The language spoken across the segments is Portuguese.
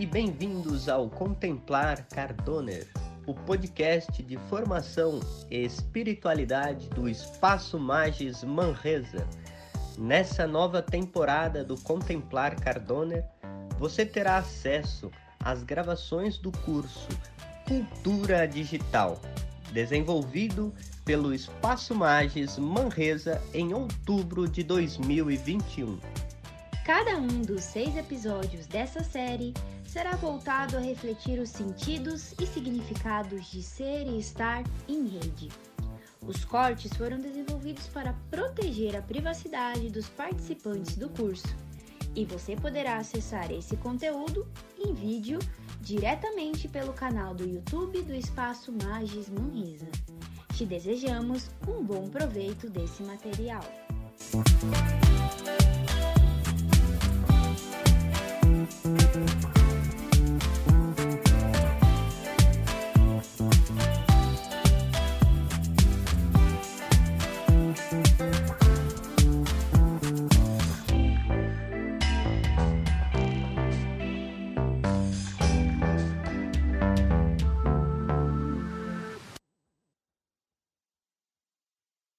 E bem-vindos ao Contemplar Cardoner, o podcast de formação e espiritualidade do Espaço Magis Manresa. Nessa nova temporada do Contemplar Cardoner, você terá acesso às gravações do curso Cultura Digital, desenvolvido pelo Espaço Magis Manresa em outubro de 2021. Cada um dos seis episódios dessa série será voltado a refletir os sentidos e significados de ser e estar em rede. Os cortes foram desenvolvidos para proteger a privacidade dos participantes do curso e você poderá acessar esse conteúdo em vídeo diretamente pelo canal do YouTube do Espaço Magis Manresa. Te desejamos um bom proveito desse material.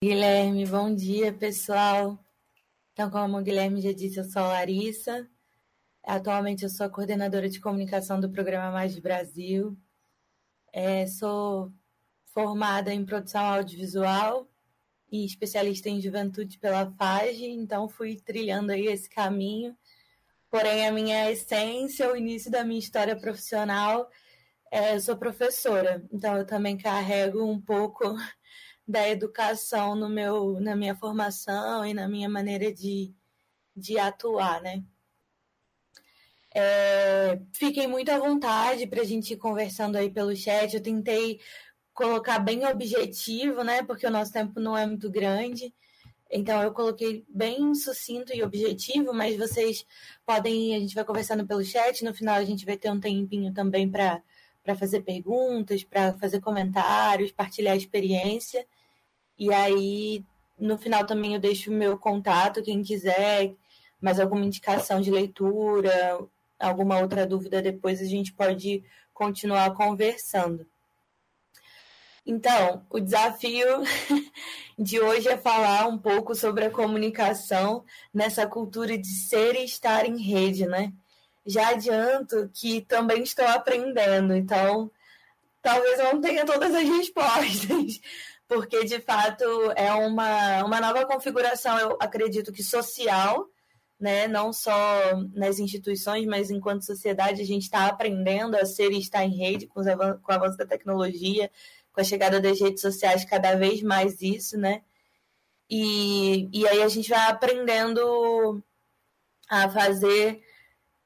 Guilherme, bom dia, pessoal. Então, como o Guilherme já disse, eu sou a Larissa. Atualmente eu sou a coordenadora de comunicação do programa Mais de Brasil. É, sou formada em produção audiovisual e especialista em juventude pela FAGE, então fui trilhando aí esse caminho. Porém, a minha essência, o início da minha história profissional, é, eu sou professora, então eu também carrego um pouco da educação no meu, na minha formação e na minha maneira de, de atuar, né? É, fiquem muito à vontade para a gente ir conversando aí pelo chat. Eu tentei colocar bem objetivo, né? Porque o nosso tempo não é muito grande. Então eu coloquei bem sucinto e objetivo, mas vocês podem, a gente vai conversando pelo chat, no final a gente vai ter um tempinho também para fazer perguntas, para fazer comentários, partilhar experiência. E aí, no final também eu deixo o meu contato, quem quiser, mais alguma indicação de leitura, alguma outra dúvida depois, a gente pode continuar conversando. Então, o desafio de hoje é falar um pouco sobre a comunicação nessa cultura de ser e estar em rede, né? Já adianto que também estou aprendendo, então talvez eu não tenha todas as respostas, porque de fato é uma, uma nova configuração, eu acredito que social, né? não só nas instituições, mas enquanto sociedade a gente está aprendendo a ser e estar em rede com, com o avanço da tecnologia, com a chegada das redes sociais, cada vez mais isso, né? E, e aí a gente vai aprendendo a fazer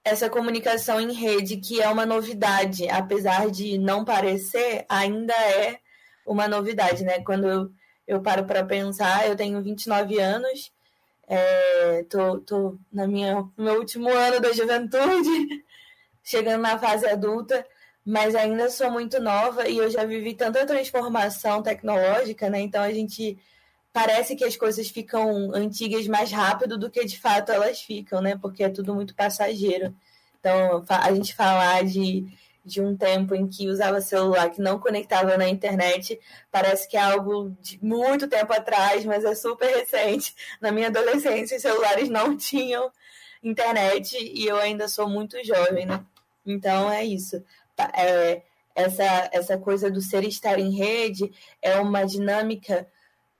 essa comunicação em rede, que é uma novidade, apesar de não parecer, ainda é uma novidade, né? Quando eu, eu paro para pensar, eu tenho 29 anos, é, tô, tô na minha, no meu último ano da juventude, chegando na fase adulta, mas ainda sou muito nova e eu já vivi tanta transformação tecnológica, né? Então a gente parece que as coisas ficam antigas mais rápido do que de fato elas ficam, né? Porque é tudo muito passageiro. Então, a gente falar de de um tempo em que usava celular que não conectava na internet, parece que é algo de muito tempo atrás, mas é super recente. Na minha adolescência, os celulares não tinham internet e eu ainda sou muito jovem, né? Então é isso. Tá, é, essa, essa coisa do ser estar em rede é uma dinâmica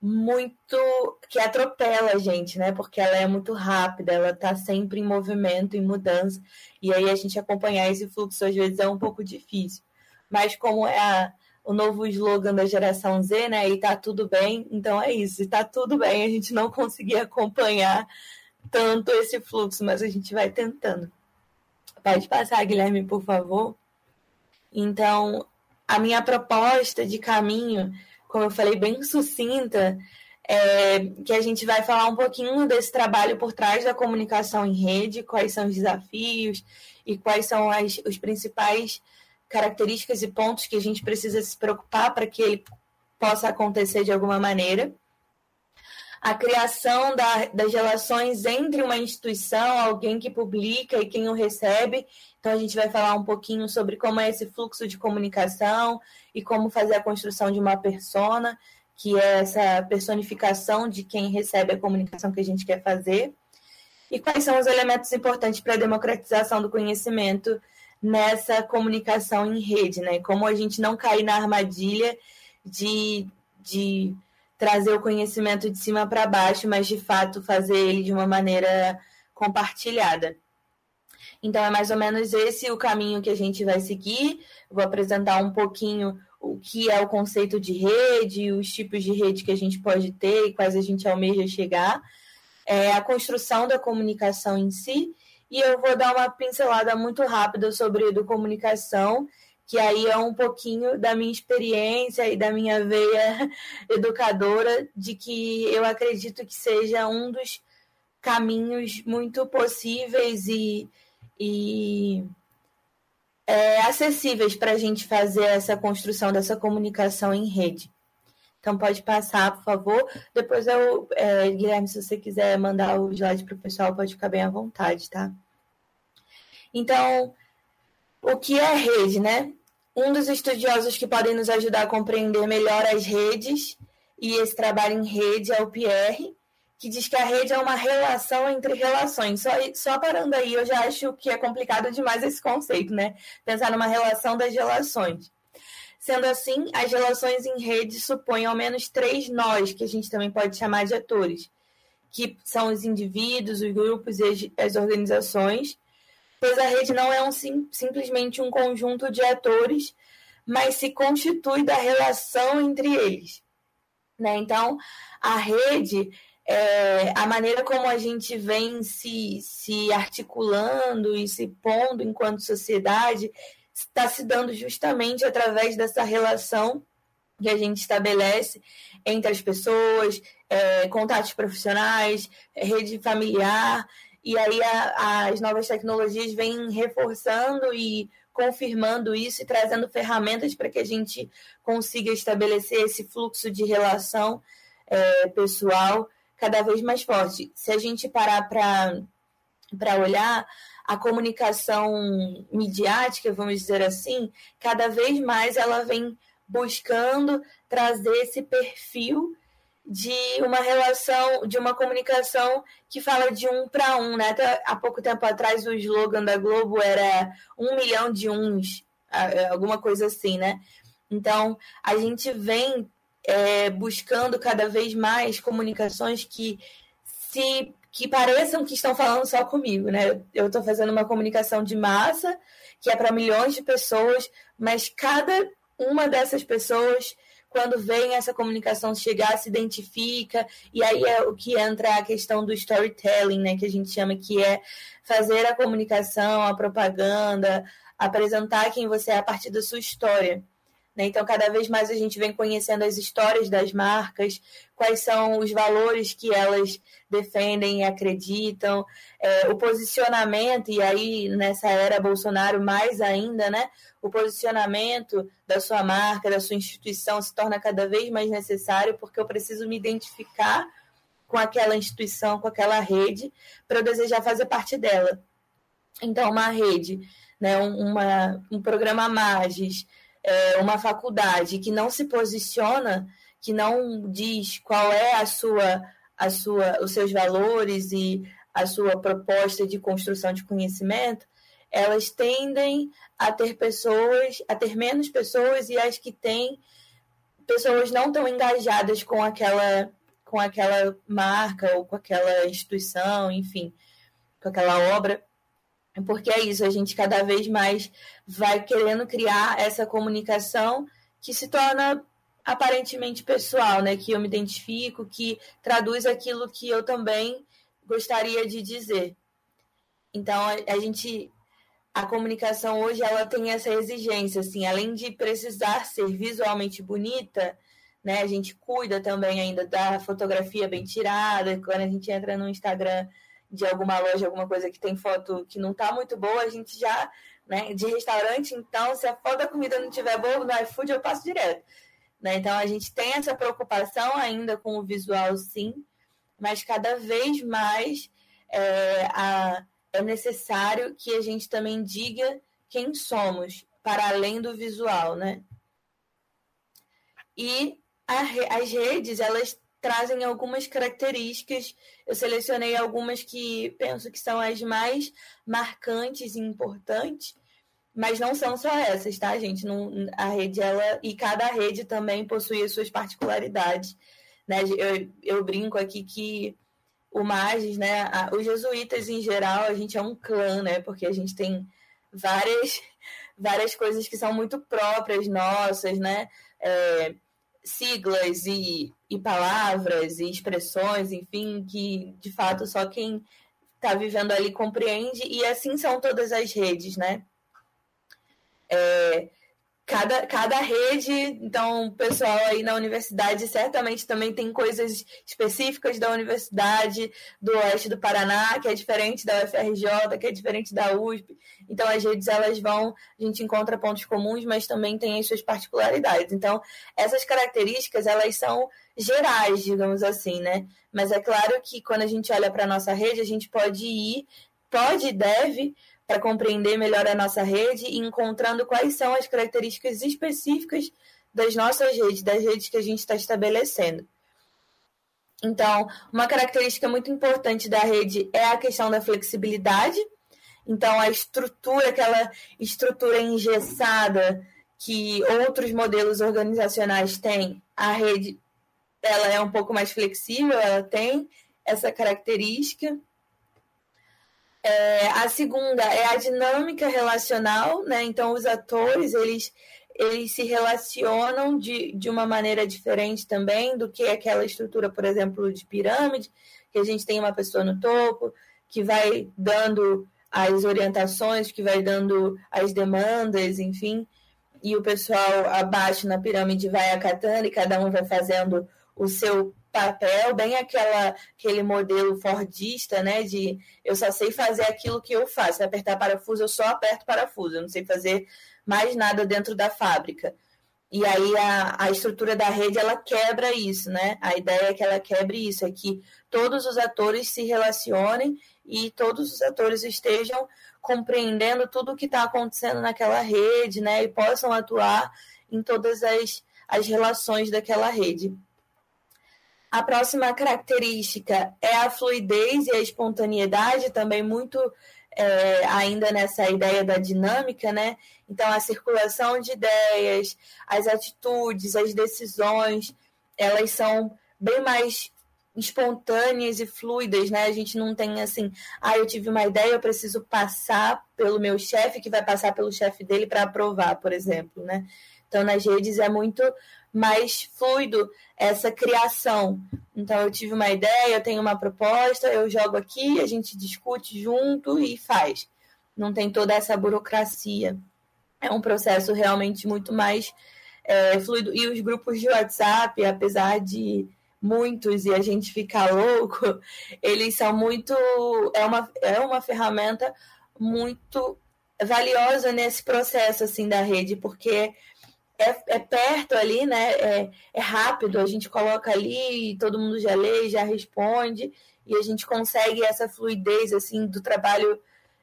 muito que atropela a gente, né? Porque ela é muito rápida, ela está sempre em movimento, em mudança, e aí a gente acompanhar esse fluxo às vezes é um pouco difícil. Mas como é a, o novo slogan da geração Z, né? E tá tudo bem, então é isso, e tá tudo bem, a gente não conseguir acompanhar tanto esse fluxo, mas a gente vai tentando. Pode passar, Guilherme, por favor. Então, a minha proposta de caminho como eu falei, bem sucinta, é, que a gente vai falar um pouquinho desse trabalho por trás da comunicação em rede, quais são os desafios e quais são as os principais características e pontos que a gente precisa se preocupar para que ele possa acontecer de alguma maneira. A criação da, das relações entre uma instituição, alguém que publica e quem o recebe. Então, a gente vai falar um pouquinho sobre como é esse fluxo de comunicação e como fazer a construção de uma persona, que é essa personificação de quem recebe a comunicação que a gente quer fazer. E quais são os elementos importantes para a democratização do conhecimento nessa comunicação em rede, né? Como a gente não cair na armadilha de, de trazer o conhecimento de cima para baixo, mas de fato fazer ele de uma maneira compartilhada. Então é mais ou menos esse o caminho que a gente vai seguir. vou apresentar um pouquinho o que é o conceito de rede, os tipos de rede que a gente pode ter e quais a gente almeja chegar, é, a construção da comunicação em si e eu vou dar uma pincelada muito rápida sobre comunicação, que aí é um pouquinho da minha experiência e da minha veia educadora, de que eu acredito que seja um dos caminhos muito possíveis e, e é, acessíveis para a gente fazer essa construção dessa comunicação em rede. Então pode passar, por favor. Depois eu, é, Guilherme, se você quiser mandar o slide para o pessoal, pode ficar bem à vontade, tá? Então, o que é rede, né? Um dos estudiosos que podem nos ajudar a compreender melhor as redes e esse trabalho em rede é o Pierre, que diz que a rede é uma relação entre relações. Só, só parando aí, eu já acho que é complicado demais esse conceito, né? Pensar numa relação das relações. Sendo assim, as relações em rede supõem ao menos três nós, que a gente também pode chamar de atores, que são os indivíduos, os grupos e as organizações, pois a rede não é um, sim, simplesmente um conjunto de atores, mas se constitui da relação entre eles. Né? Então, a rede, é, a maneira como a gente vem se, se articulando e se pondo enquanto sociedade, está se dando justamente através dessa relação que a gente estabelece entre as pessoas, é, contatos profissionais, rede familiar e aí a, as novas tecnologias vêm reforçando e confirmando isso e trazendo ferramentas para que a gente consiga estabelecer esse fluxo de relação é, pessoal cada vez mais forte. Se a gente parar para olhar, a comunicação midiática, vamos dizer assim, cada vez mais ela vem buscando trazer esse perfil de uma relação, de uma comunicação que fala de um para um, né? Até há pouco tempo atrás o slogan da Globo era um milhão de uns, alguma coisa assim, né? Então a gente vem é, buscando cada vez mais comunicações que se que pareçam que estão falando só comigo, né? Eu estou fazendo uma comunicação de massa que é para milhões de pessoas, mas cada uma dessas pessoas quando vem essa comunicação chegar, se identifica, e aí é o que entra a questão do storytelling, né, que a gente chama que é fazer a comunicação, a propaganda, apresentar quem você é a partir da sua história. Né? Então, cada vez mais a gente vem conhecendo as histórias das marcas, quais são os valores que elas defendem e acreditam, é, o posicionamento, e aí nessa era Bolsonaro mais ainda, né? O posicionamento da sua marca, da sua instituição se torna cada vez mais necessário, porque eu preciso me identificar com aquela instituição, com aquela rede, para eu desejar fazer parte dela. Então, uma rede, né, uma, um programa Magis, é, uma faculdade que não se posiciona, que não diz qual é a sua a sua, os seus valores e a sua proposta de construção de conhecimento, elas tendem a ter pessoas, a ter menos pessoas e as que têm pessoas não tão engajadas com aquela com aquela marca ou com aquela instituição, enfim, com aquela obra. Porque é isso, a gente cada vez mais vai querendo criar essa comunicação que se torna aparentemente pessoal, né? Que eu me identifico, que traduz aquilo que eu também gostaria de dizer. Então a, gente a comunicação hoje ela tem essa exigência, assim, além de precisar ser visualmente bonita, né? A gente cuida também ainda da fotografia bem tirada. Quando a gente entra no Instagram de alguma loja, alguma coisa que tem foto que não tá muito boa, a gente já, né? De restaurante, então, se a foto da comida não tiver boa no iFood, eu passo direto. Né? Então a gente tem essa preocupação ainda com o visual, sim, mas cada vez mais é, a, é necessário que a gente também diga quem somos, para além do visual, né? E a, as redes, elas trazem algumas características. Eu selecionei algumas que penso que são as mais marcantes e importantes, mas não são só essas, tá, gente? Não, a rede, ela e cada rede também possui as suas particularidades, né? Eu, eu brinco aqui que o Magis, né? A, os jesuítas em geral, a gente é um clã, né? Porque a gente tem várias várias coisas que são muito próprias nossas, né? É, siglas e, e palavras e expressões, enfim, que de fato só quem está vivendo ali compreende, e assim são todas as redes, né? É, cada, cada rede, então o pessoal aí na universidade certamente também tem coisas específicas da universidade do oeste do Paraná, que é diferente da UFRJ, que é diferente da USP. Então as redes elas vão, a gente encontra pontos comuns, mas também tem as suas particularidades. Então essas características elas são gerais, digamos assim, né? Mas é claro que quando a gente olha para a nossa rede, a gente pode ir, pode e deve para compreender melhor a nossa rede e encontrando quais são as características específicas das nossas redes, das redes que a gente está estabelecendo. Então, uma característica muito importante da rede é a questão da flexibilidade. Então, a estrutura, aquela estrutura engessada que outros modelos organizacionais têm, a rede ela é um pouco mais flexível, ela tem essa característica. É, a segunda é a dinâmica relacional, né? Então, os atores, eles, eles se relacionam de, de uma maneira diferente também do que aquela estrutura, por exemplo, de pirâmide, que a gente tem uma pessoa no topo, que vai dando as orientações, que vai dando as demandas, enfim, e o pessoal abaixo na pirâmide vai acatando e cada um vai fazendo o seu papel, bem aquela, aquele modelo fordista, né? De eu só sei fazer aquilo que eu faço. Se apertar parafuso, eu só aperto parafuso. Eu não sei fazer mais nada dentro da fábrica. E aí a, a estrutura da rede ela quebra isso, né? A ideia é que ela quebre isso, é que todos os atores se relacionem e todos os atores estejam compreendendo tudo o que está acontecendo naquela rede, né? E possam atuar em todas as, as relações daquela rede. A próxima característica é a fluidez e a espontaneidade, também muito é, ainda nessa ideia da dinâmica, né? Então, a circulação de ideias, as atitudes, as decisões, elas são bem mais espontâneas e fluidas, né? A gente não tem assim, ah, eu tive uma ideia, eu preciso passar pelo meu chefe, que vai passar pelo chefe dele para aprovar, por exemplo, né? Então, nas redes é muito mais fluido essa criação. Então, eu tive uma ideia, eu tenho uma proposta, eu jogo aqui, a gente discute junto e faz. Não tem toda essa burocracia. É um processo realmente muito mais é, fluido. E os grupos de WhatsApp, apesar de muitos e a gente ficar louco, eles são muito. É uma, é uma ferramenta muito valiosa nesse processo assim da rede, porque é, é perto ali, né? É, é rápido, a gente coloca ali todo mundo já lê, já responde, e a gente consegue essa fluidez assim do trabalho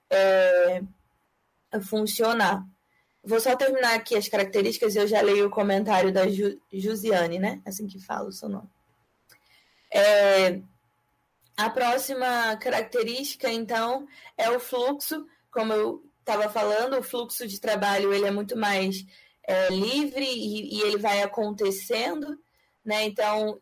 é, funcionar. Vou só terminar aqui as características, eu já leio o comentário da Ju, Jusiane, né? Assim que falo o seu nome. É, a próxima característica, então, é o fluxo. Como eu estava falando, o fluxo de trabalho ele é muito mais é, livre e, e, ele vai acontecendo, né? Então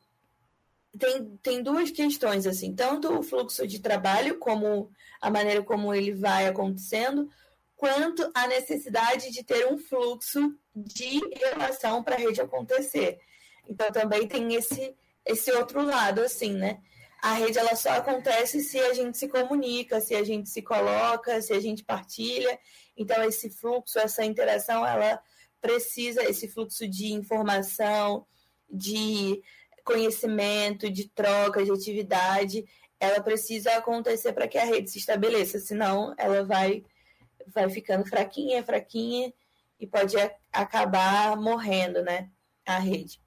tem, tem duas questões assim, tanto o fluxo de trabalho como a maneira como ele vai acontecendo, quanto a necessidade de ter um fluxo de relação para a rede acontecer. Então também tem esse esse outro lado assim, né? A rede ela só acontece se a gente se comunica, se a gente se coloca, se a gente partilha. Então esse fluxo, essa interação, ela precisa esse fluxo de informação, de conhecimento, de troca, de atividade, ela precisa acontecer para que a rede se estabeleça, senão ela vai vai ficando fraquinha, fraquinha e pode acabar morrendo, né, a rede.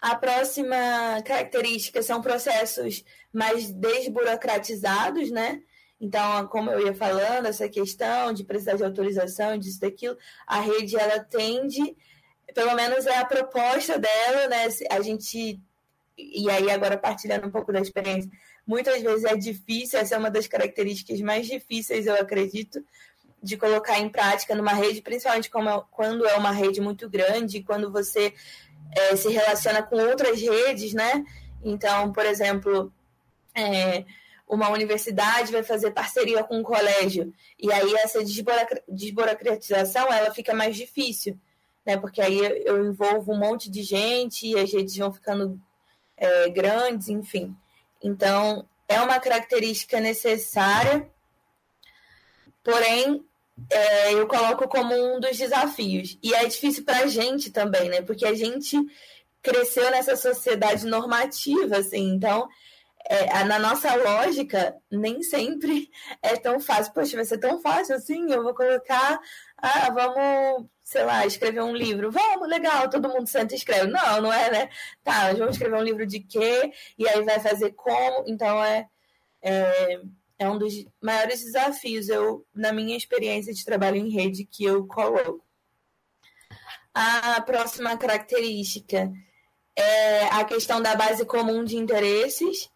A próxima característica são processos mais desburocratizados, né? Então, como eu ia falando, essa questão de precisar de autorização, disso, daquilo, a rede ela tende, pelo menos é a proposta dela, né? A gente, e aí agora partilhando um pouco da experiência, muitas vezes é difícil, essa é uma das características mais difíceis, eu acredito, de colocar em prática numa rede, principalmente como, quando é uma rede muito grande, quando você é, se relaciona com outras redes, né? Então, por exemplo, é, uma universidade vai fazer parceria com um colégio e aí essa desburocratização ela fica mais difícil, né? Porque aí eu envolvo um monte de gente e as redes vão ficando é, grandes, enfim. Então é uma característica necessária, porém é, eu coloco como um dos desafios e é difícil para a gente também, né? Porque a gente cresceu nessa sociedade normativa, assim, então é, na nossa lógica, nem sempre é tão fácil. Poxa, vai ser tão fácil assim? Eu vou colocar, ah, vamos, sei lá, escrever um livro. Vamos, legal, todo mundo senta e escreve. Não, não é, né? Tá, vamos escrever um livro de quê? E aí vai fazer como? Então é, é, é um dos maiores desafios, eu, na minha experiência de trabalho em rede, que eu coloco. A próxima característica é a questão da base comum de interesses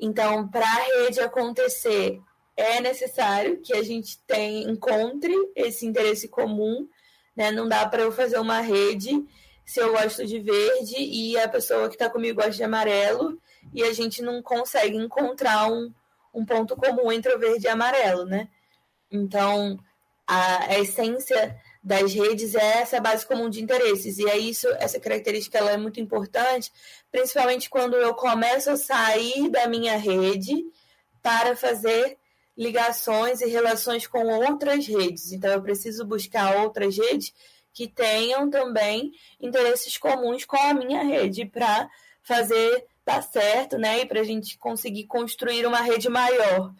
então, para a rede acontecer, é necessário que a gente tem, encontre esse interesse comum. Né? Não dá para eu fazer uma rede se eu gosto de verde e a pessoa que está comigo gosta de amarelo e a gente não consegue encontrar um, um ponto comum entre o verde e amarelo, né? Então, a, a essência das redes é essa base comum de interesses. E é isso, essa característica ela é muito importante, principalmente quando eu começo a sair da minha rede para fazer ligações e relações com outras redes. Então eu preciso buscar outras redes que tenham também interesses comuns com a minha rede para fazer dar certo, né? E para a gente conseguir construir uma rede maior.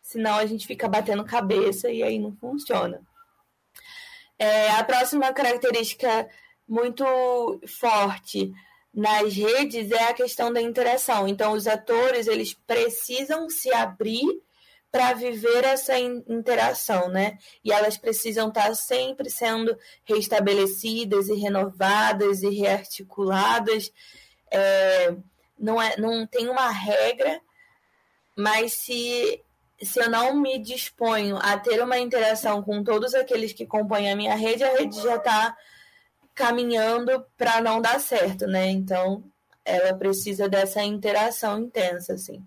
Senão a gente fica batendo cabeça e aí não funciona. É, a próxima característica muito forte nas redes é a questão da interação. Então, os atores eles precisam se abrir para viver essa interação, né? E elas precisam estar tá sempre sendo restabelecidas e renovadas e rearticuladas. É, não, é, não tem uma regra, mas se se eu não me disponho a ter uma interação com todos aqueles que compõem a minha rede, a rede já está caminhando para não dar certo, né? Então, ela precisa dessa interação intensa, assim.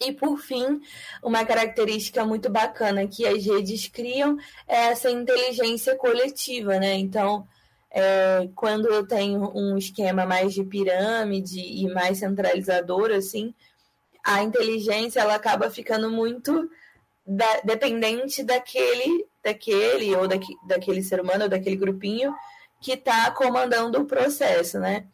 E por fim, uma característica muito bacana que as redes criam é essa inteligência coletiva, né? Então, é, quando eu tenho um esquema mais de pirâmide e mais centralizador, assim, a inteligência ela acaba ficando muito da, dependente daquele, daquele ou daqui, daquele ser humano ou daquele grupinho que está comandando o processo, né?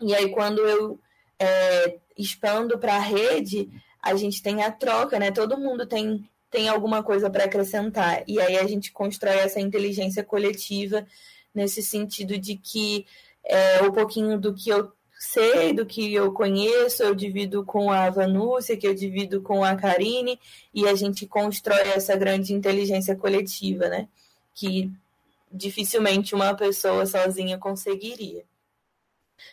E aí quando eu é, expando para a rede, a gente tem a troca, né? Todo mundo tem tem alguma coisa para acrescentar e aí a gente constrói essa inteligência coletiva nesse sentido de que é, o pouquinho do que eu sei, do que eu conheço, eu divido com a Vanúcia, que eu divido com a Karine, e a gente constrói essa grande inteligência coletiva, né? Que dificilmente uma pessoa sozinha conseguiria.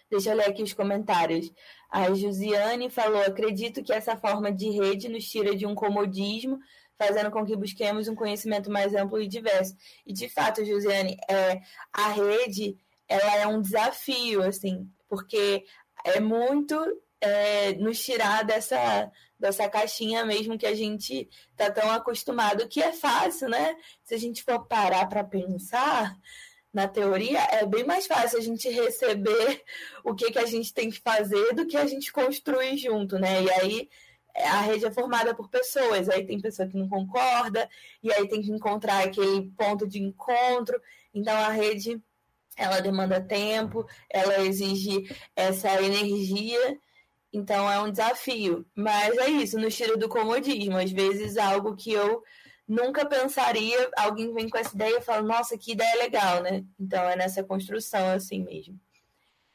Deixa eu ler aqui os comentários. A Josiane falou: acredito que essa forma de rede nos tira de um comodismo, fazendo com que busquemos um conhecimento mais amplo e diverso. E de fato, Josiane, é, a rede ela é um desafio, assim, porque é muito é, nos tirar dessa, dessa caixinha mesmo que a gente está tão acostumado, que é fácil, né? Se a gente for parar para pensar, na teoria, é bem mais fácil a gente receber o que, que a gente tem que fazer do que a gente construir junto, né? E aí a rede é formada por pessoas, aí tem pessoa que não concorda, e aí tem que encontrar aquele ponto de encontro. Então a rede ela demanda tempo, ela exige essa energia, então é um desafio. Mas é isso, no estilo do comodismo. Às vezes algo que eu nunca pensaria, alguém vem com essa ideia e fala, nossa, que ideia legal, né? Então é nessa construção assim mesmo.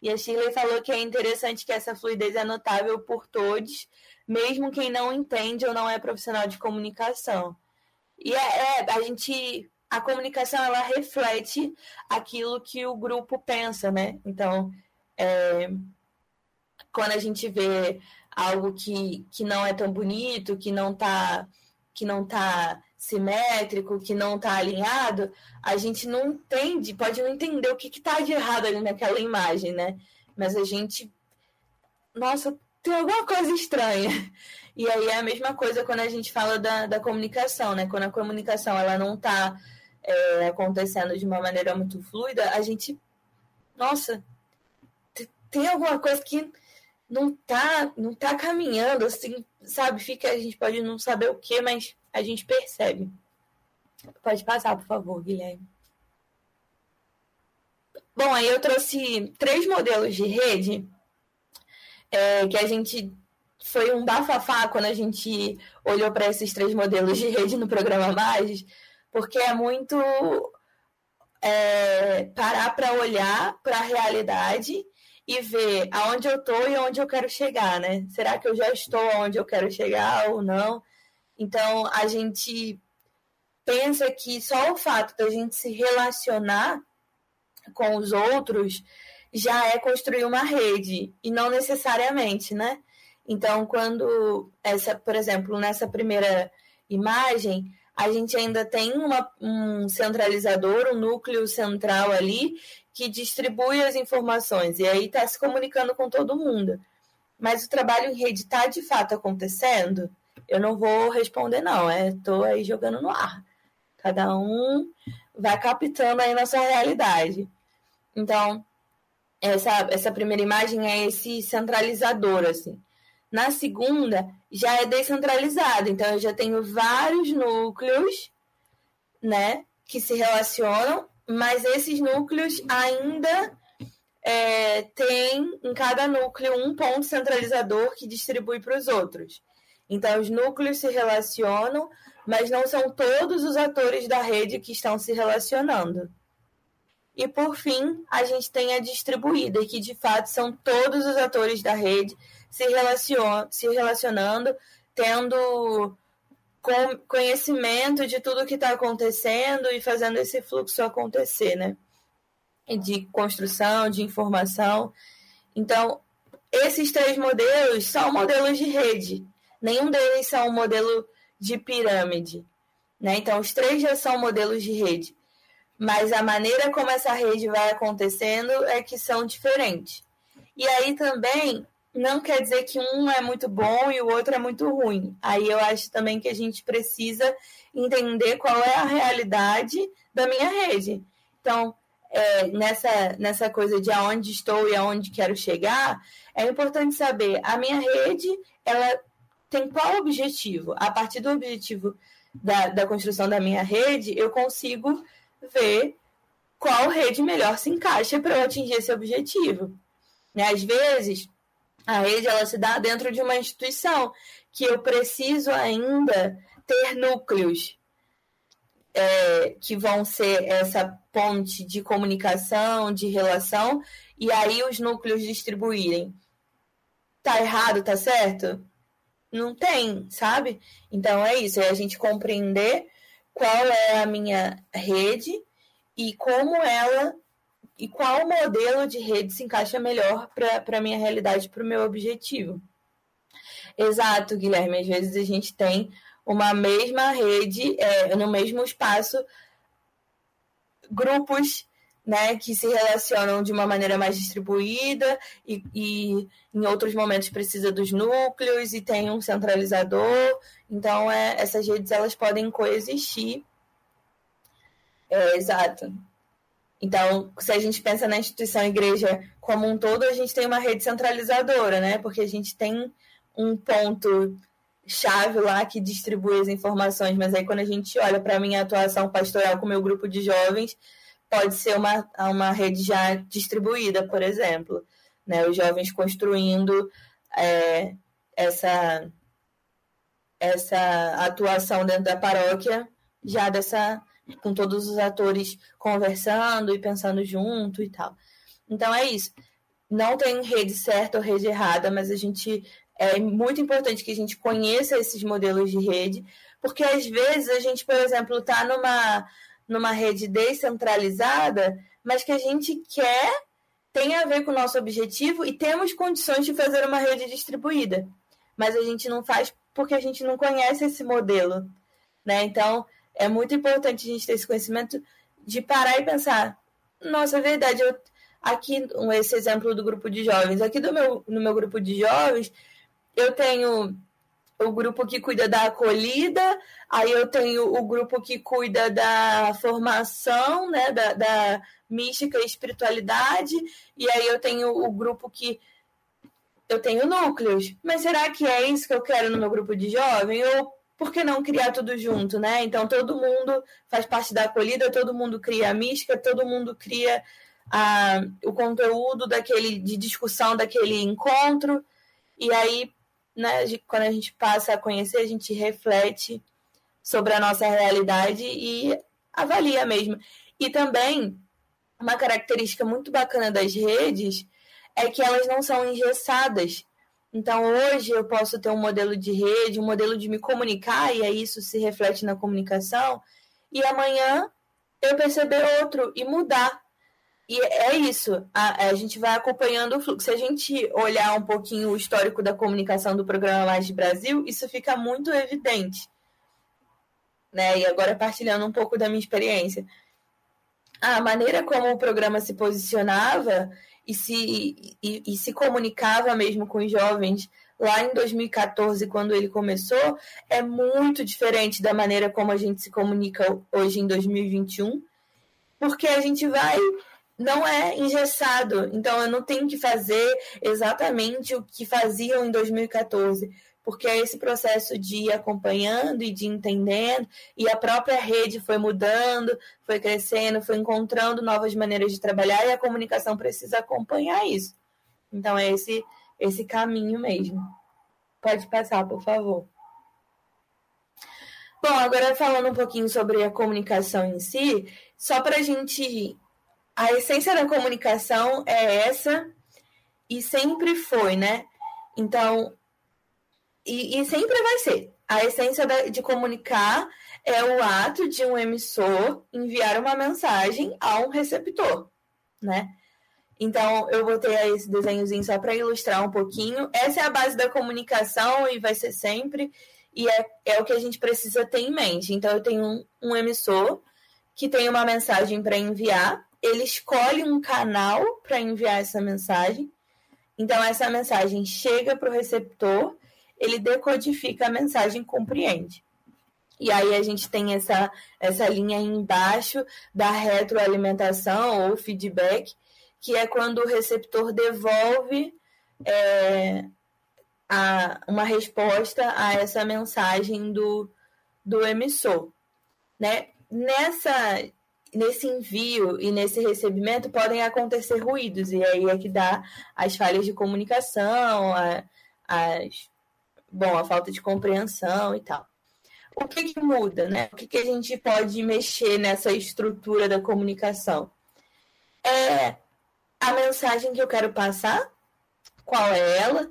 E a Shirley falou que é interessante que essa fluidez é notável por todos, mesmo quem não entende ou não é profissional de comunicação. E é, é a gente a comunicação ela reflete aquilo que o grupo pensa, né? Então, é, quando a gente vê algo que, que não é tão bonito, que não está que não tá simétrico, que não está alinhado, a gente não entende, pode não entender o que está de errado ali naquela imagem, né? Mas a gente, nossa, tem alguma coisa estranha. E aí é a mesma coisa quando a gente fala da, da comunicação, né? Quando a comunicação ela não está é, acontecendo de uma maneira muito fluida, a gente, nossa, tem alguma coisa que não tá, não tá caminhando, assim, sabe? Fica, a gente pode não saber o que, mas a gente percebe. Pode passar, por favor, Guilherme. Bom, aí eu trouxe três modelos de rede é, que a gente foi um bafafá quando a gente olhou para esses três modelos de rede no programa Mais, porque é muito é, parar para olhar para a realidade e ver aonde eu estou e aonde eu quero chegar, né? Será que eu já estou onde eu quero chegar ou não? Então, a gente pensa que só o fato da gente se relacionar com os outros já é construir uma rede, e não necessariamente, né? Então, quando essa, por exemplo, nessa primeira imagem, a gente ainda tem uma, um centralizador, um núcleo central ali, que distribui as informações e aí está se comunicando com todo mundo. Mas o trabalho em rede está de fato acontecendo? Eu não vou responder, não. Estou é, aí jogando no ar. Cada um vai captando aí na sua realidade. Então, essa, essa primeira imagem é esse centralizador, assim. Na segunda, já é descentralizado. Então, eu já tenho vários núcleos, né, que se relacionam, mas esses núcleos ainda é, têm em cada núcleo um ponto centralizador que distribui para os outros. Então, os núcleos se relacionam, mas não são todos os atores da rede que estão se relacionando. E, por fim, a gente tem a distribuída, que de fato são todos os atores da rede se, relacion se relacionando, tendo conhecimento de tudo que está acontecendo e fazendo esse fluxo acontecer, né? De construção, de informação. Então, esses três modelos são modelos de rede. Nenhum deles são um modelo de pirâmide. Né? Então, os três já são modelos de rede. Mas a maneira como essa rede vai acontecendo é que são diferentes. E aí também não quer dizer que um é muito bom e o outro é muito ruim. Aí eu acho também que a gente precisa entender qual é a realidade da minha rede. Então, é, nessa, nessa coisa de aonde estou e aonde quero chegar, é importante saber a minha rede, ela tem qual objetivo? A partir do objetivo da, da construção da minha rede, eu consigo ver qual rede melhor se encaixa para eu atingir esse objetivo. Né? Às vezes, a rede ela se dá dentro de uma instituição que eu preciso ainda ter núcleos é, que vão ser essa ponte de comunicação, de relação, e aí os núcleos distribuírem. Tá errado, tá certo? Não tem, sabe? Então é isso, é a gente compreender qual é a minha rede e como ela e qual modelo de rede se encaixa melhor para a minha realidade, para o meu objetivo. Exato, Guilherme. Às vezes a gente tem uma mesma rede, é, no mesmo espaço, grupos né, que se relacionam de uma maneira mais distribuída e, e, em outros momentos precisa dos núcleos e tem um centralizador. Então, é, essas redes elas podem coexistir. É, exato. Então, se a gente pensa na instituição igreja como um todo, a gente tem uma rede centralizadora, né? Porque a gente tem um ponto chave lá que distribui as informações, mas aí quando a gente olha para a minha atuação pastoral com o meu grupo de jovens, pode ser uma, uma rede já distribuída, por exemplo, né? Os jovens construindo é, essa essa atuação dentro da paróquia já dessa com todos os atores conversando e pensando junto e tal. Então é isso. não tem rede certa ou rede errada, mas a gente é muito importante que a gente conheça esses modelos de rede, porque às vezes a gente, por exemplo, está numa, numa rede descentralizada, mas que a gente quer, tem a ver com o nosso objetivo e temos condições de fazer uma rede distribuída, mas a gente não faz porque a gente não conhece esse modelo, né? Então, é muito importante a gente ter esse conhecimento de parar e pensar, nossa, é verdade, eu, aqui esse exemplo do grupo de jovens, aqui do meu, no meu grupo de jovens, eu tenho o grupo que cuida da acolhida, aí eu tenho o grupo que cuida da formação, né, da, da mística e espiritualidade, e aí eu tenho o grupo que eu tenho núcleos. Mas será que é isso que eu quero no meu grupo de jovem? Ou por que não criar tudo junto, né? Então todo mundo faz parte da acolhida, todo mundo cria a mística, todo mundo cria a, o conteúdo daquele de discussão daquele encontro. E aí, né, quando a gente passa a conhecer, a gente reflete sobre a nossa realidade e avalia mesmo. E também uma característica muito bacana das redes é que elas não são engessadas. Então, hoje eu posso ter um modelo de rede, um modelo de me comunicar, e aí isso se reflete na comunicação, e amanhã eu perceber outro e mudar. E é isso, a, a gente vai acompanhando o fluxo. Se a gente olhar um pouquinho o histórico da comunicação do programa Mais de Brasil, isso fica muito evidente. Né? E agora partilhando um pouco da minha experiência. A maneira como o programa se posicionava e se, e, e se comunicava mesmo com os jovens lá em 2014, quando ele começou, é muito diferente da maneira como a gente se comunica hoje em 2021, porque a gente vai. Não é engessado, então eu não tenho que fazer exatamente o que faziam em 2014 porque é esse processo de ir acompanhando e de entendendo, e a própria rede foi mudando, foi crescendo, foi encontrando novas maneiras de trabalhar, e a comunicação precisa acompanhar isso. Então, é esse, esse caminho mesmo. Pode passar, por favor. Bom, agora falando um pouquinho sobre a comunicação em si, só para a gente. A essência da comunicação é essa, e sempre foi, né? Então, e, e sempre vai ser. A essência de comunicar é o ato de um emissor enviar uma mensagem a um receptor, né? Então, eu botei esse desenhozinho só para ilustrar um pouquinho. Essa é a base da comunicação e vai ser sempre, e é, é o que a gente precisa ter em mente. Então, eu tenho um, um emissor que tem uma mensagem para enviar, ele escolhe um canal para enviar essa mensagem. Então, essa mensagem chega para o receptor ele decodifica a mensagem e compreende. E aí a gente tem essa, essa linha embaixo da retroalimentação ou feedback, que é quando o receptor devolve é, a, uma resposta a essa mensagem do, do emissor. Né? Nessa, nesse envio e nesse recebimento podem acontecer ruídos, e aí é que dá as falhas de comunicação, a, as bom, a falta de compreensão e tal. O que, que muda, né? O que, que a gente pode mexer nessa estrutura da comunicação? É a mensagem que eu quero passar, qual é ela,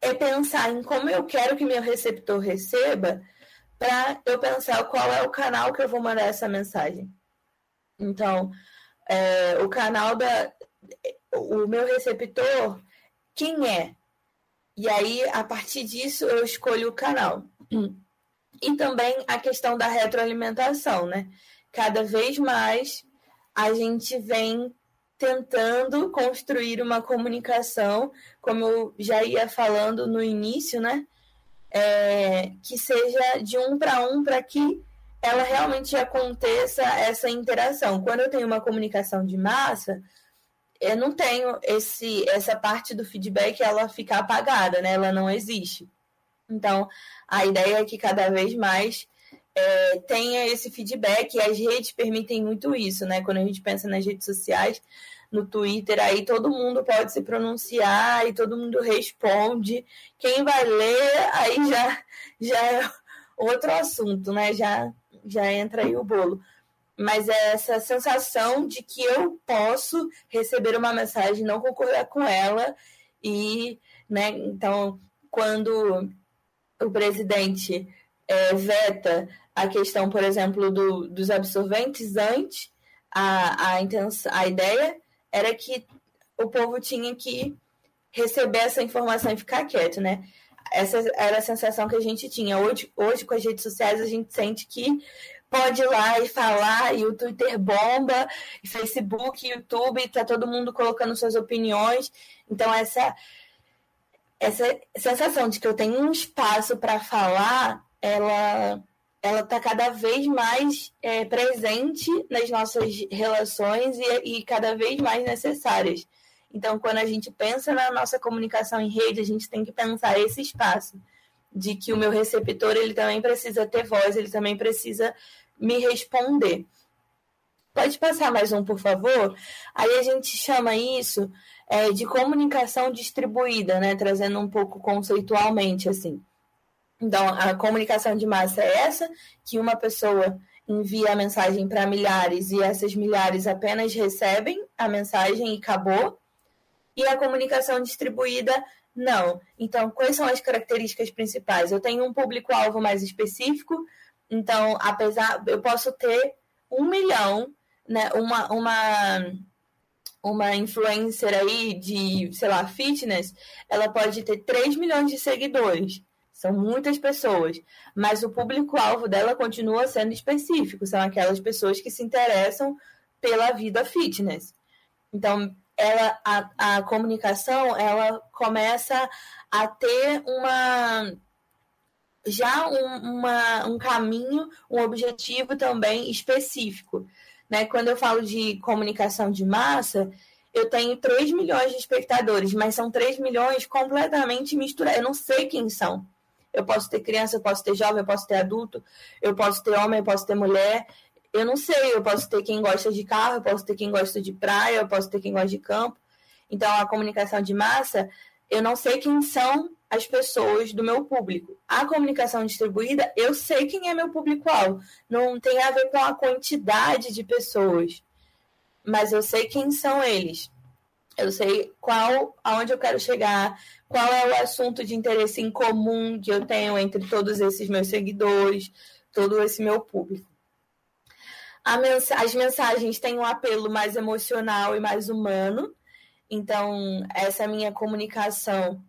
é pensar em como eu quero que meu receptor receba, para eu pensar qual é o canal que eu vou mandar essa mensagem. Então, é, o canal da. O meu receptor, quem é? E aí, a partir disso, eu escolho o canal. E também a questão da retroalimentação, né? Cada vez mais a gente vem tentando construir uma comunicação, como eu já ia falando no início, né? É, que seja de um para um, para que ela realmente aconteça essa interação. Quando eu tenho uma comunicação de massa, eu não tenho esse essa parte do feedback ela ficar apagada, né? Ela não existe. Então, a ideia é que cada vez mais é, tenha esse feedback e as redes permitem muito isso, né? Quando a gente pensa nas redes sociais, no Twitter, aí todo mundo pode se pronunciar e todo mundo responde. Quem vai ler, aí já, já é outro assunto, né? Já, já entra aí o bolo. mas é essa sensação de que eu posso receber uma mensagem, não concordar com ela e, né, então, quando o presidente é, veta a questão, por exemplo, do, dos absorventes antes, a, a, intenção, a ideia era que o povo tinha que receber essa informação e ficar quieto, né? Essa era a sensação que a gente tinha. Hoje, hoje com as redes sociais, a gente sente que pode ir lá e falar, e o Twitter bomba, e Facebook, YouTube, tá todo mundo colocando suas opiniões. Então, essa, essa sensação de que eu tenho um espaço para falar, ela ela está cada vez mais é, presente nas nossas relações e, e cada vez mais necessárias. Então, quando a gente pensa na nossa comunicação em rede, a gente tem que pensar esse espaço de que o meu receptor ele também precisa ter voz, ele também precisa me responder. Pode passar mais um, por favor? Aí a gente chama isso é, de comunicação distribuída, né? Trazendo um pouco conceitualmente assim. Então, a comunicação de massa é essa, que uma pessoa envia a mensagem para milhares e essas milhares apenas recebem a mensagem e acabou. E a comunicação distribuída, não. Então, quais são as características principais? Eu tenho um público-alvo mais específico, então, apesar, eu posso ter um milhão, né, uma, uma, uma influencer aí de, sei lá, fitness, ela pode ter 3 milhões de seguidores. São muitas pessoas, mas o público-alvo dela continua sendo específico, são aquelas pessoas que se interessam pela vida fitness. Então, ela, a, a comunicação ela começa a ter uma já um, uma, um caminho, um objetivo também específico. Né? Quando eu falo de comunicação de massa, eu tenho 3 milhões de espectadores, mas são 3 milhões completamente misturados. Eu não sei quem são. Eu posso ter criança, eu posso ter jovem, eu posso ter adulto, eu posso ter homem, eu posso ter mulher. Eu não sei, eu posso ter quem gosta de carro, eu posso ter quem gosta de praia, eu posso ter quem gosta de campo. Então, a comunicação de massa, eu não sei quem são as pessoas do meu público. A comunicação distribuída, eu sei quem é meu público-alvo. Não tem a ver com a quantidade de pessoas, mas eu sei quem são eles. Eu sei qual, aonde eu quero chegar, qual é o assunto de interesse em comum que eu tenho entre todos esses meus seguidores, todo esse meu público. Mens as mensagens têm um apelo mais emocional e mais humano. Então, essa minha comunicação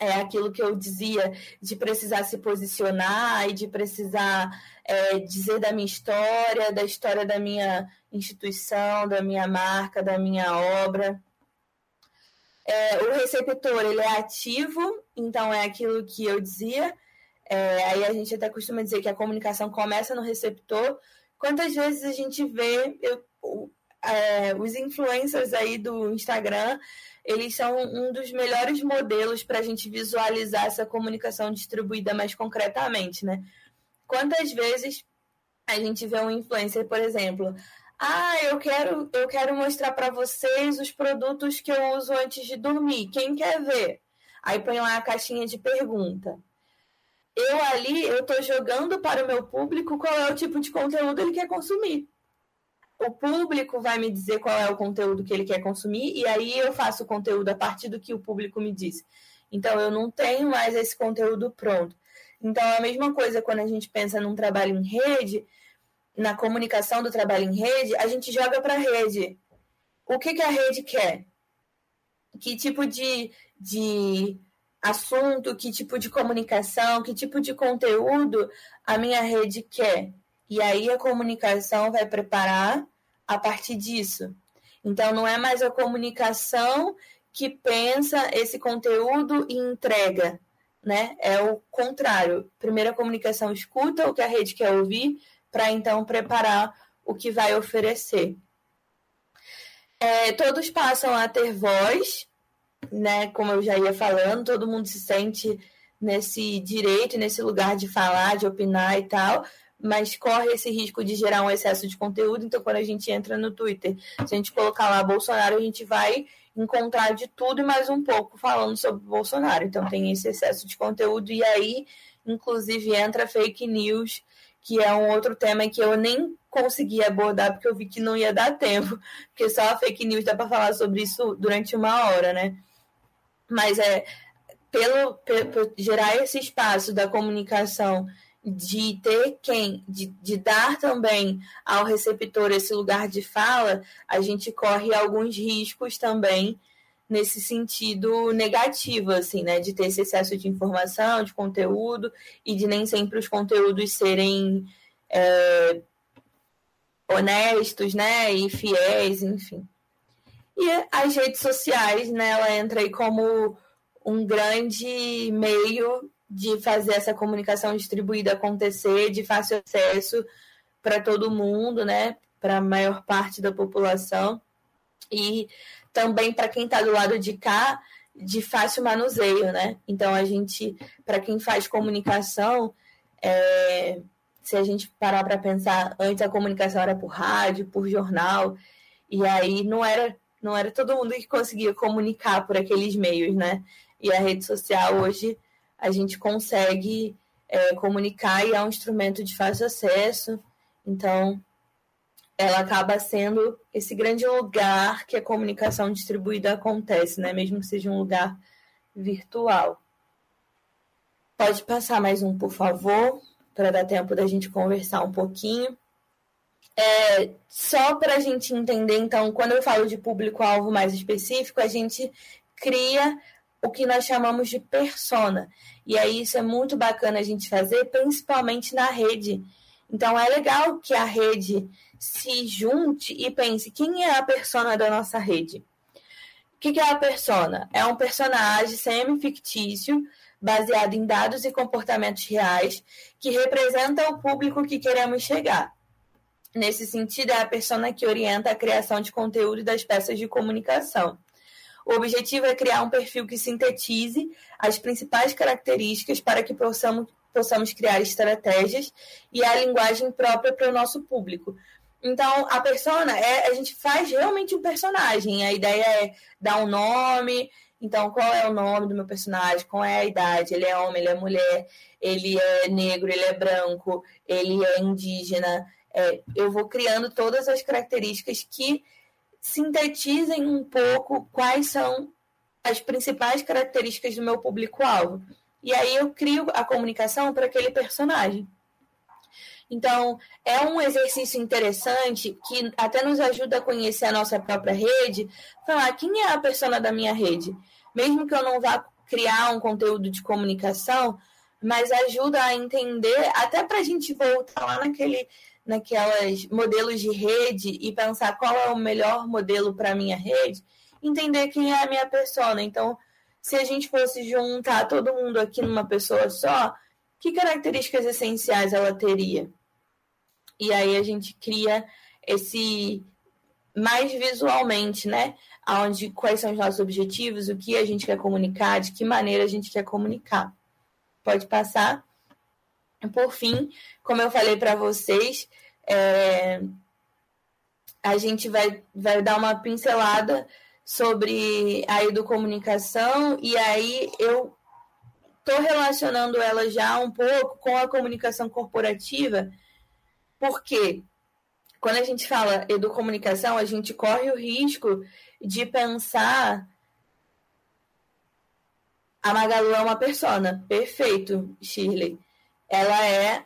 é aquilo que eu dizia de precisar se posicionar e de precisar é, dizer da minha história, da história da minha instituição, da minha marca, da minha obra. É, o receptor ele é ativo, então é aquilo que eu dizia. É, aí a gente até costuma dizer que a comunicação começa no receptor. Quantas vezes a gente vê eu, é, os influencers aí do Instagram, eles são um dos melhores modelos para a gente visualizar essa comunicação distribuída mais concretamente, né? Quantas vezes a gente vê um influencer, por exemplo, ah, eu quero, eu quero mostrar para vocês os produtos que eu uso antes de dormir. Quem quer ver? Aí põe lá a caixinha de pergunta. Eu ali, eu estou jogando para o meu público qual é o tipo de conteúdo ele quer consumir. O público vai me dizer qual é o conteúdo que ele quer consumir e aí eu faço o conteúdo a partir do que o público me diz. Então eu não tenho mais esse conteúdo pronto. Então é a mesma coisa quando a gente pensa num trabalho em rede, na comunicação do trabalho em rede, a gente joga para a rede. O que, que a rede quer? Que tipo de, de assunto, que tipo de comunicação, que tipo de conteúdo a minha rede quer? E aí a comunicação vai preparar a partir disso. Então não é mais a comunicação que pensa esse conteúdo e entrega, né? É o contrário. Primeiro a comunicação escuta o que a rede quer ouvir, para então preparar o que vai oferecer. É, todos passam a ter voz, né? Como eu já ia falando, todo mundo se sente nesse direito, nesse lugar de falar, de opinar e tal, mas corre esse risco de gerar um excesso de conteúdo. Então, quando a gente entra no Twitter, se a gente colocar lá Bolsonaro, a gente vai encontrar de tudo e mais um pouco falando sobre Bolsonaro. Então, tem esse excesso de conteúdo, e aí, inclusive, entra fake news que é um outro tema que eu nem consegui abordar porque eu vi que não ia dar tempo, porque só a fake news dá para falar sobre isso durante uma hora, né? Mas é pelo, pelo gerar esse espaço da comunicação de ter quem, de, de dar também ao receptor esse lugar de fala, a gente corre alguns riscos também nesse sentido negativo, assim, né? De ter esse excesso de informação, de conteúdo, e de nem sempre os conteúdos serem é, honestos, né? E fiéis, enfim. E as redes sociais, né? Ela entra aí como um grande meio de fazer essa comunicação distribuída acontecer de fácil acesso para todo mundo, né? Para a maior parte da população e também para quem está do lado de cá de fácil manuseio, né? Então a gente, para quem faz comunicação, é, se a gente parar para pensar, antes a comunicação era por rádio, por jornal, e aí não era não era todo mundo que conseguia comunicar por aqueles meios, né? E a rede social hoje a gente consegue é, comunicar e é um instrumento de fácil acesso. Então, ela acaba sendo esse grande lugar que a comunicação distribuída acontece, né? mesmo que seja um lugar virtual. Pode passar mais um, por favor, para dar tempo da gente conversar um pouquinho. É, só para a gente entender, então, quando eu falo de público-alvo mais específico, a gente cria o que nós chamamos de persona. E aí isso é muito bacana a gente fazer, principalmente na rede. Então é legal que a rede se junte e pense quem é a persona da nossa rede. O que é a persona? É um personagem semi-fictício, baseado em dados e comportamentos reais, que representa o público que queremos chegar. Nesse sentido, é a persona que orienta a criação de conteúdo das peças de comunicação. O objetivo é criar um perfil que sintetize as principais características para que possamos, possamos criar estratégias e a linguagem própria para o nosso público. Então, a persona, é, a gente faz realmente um personagem. A ideia é dar um nome. Então, qual é o nome do meu personagem? Qual é a idade? Ele é homem, ele é mulher, ele é negro, ele é branco, ele é indígena. É, eu vou criando todas as características que sintetizem um pouco quais são as principais características do meu público-alvo. E aí eu crio a comunicação para aquele personagem. Então, é um exercício interessante que até nos ajuda a conhecer a nossa própria rede, falar quem é a persona da minha rede. Mesmo que eu não vá criar um conteúdo de comunicação, mas ajuda a entender, até para a gente voltar lá naquele naquelas modelos de rede e pensar qual é o melhor modelo para minha rede, entender quem é a minha persona. Então, se a gente fosse juntar todo mundo aqui numa pessoa só, que características essenciais ela teria? E aí a gente cria esse mais visualmente, né? Onde quais são os nossos objetivos, o que a gente quer comunicar, de que maneira a gente quer comunicar. Pode passar. Por fim, como eu falei para vocês, é, a gente vai, vai dar uma pincelada sobre a educomunicação e aí eu estou relacionando ela já um pouco com a comunicação corporativa, porque quando a gente fala educomunicação, a gente corre o risco de pensar a Magalu é uma persona. Perfeito, Shirley ela é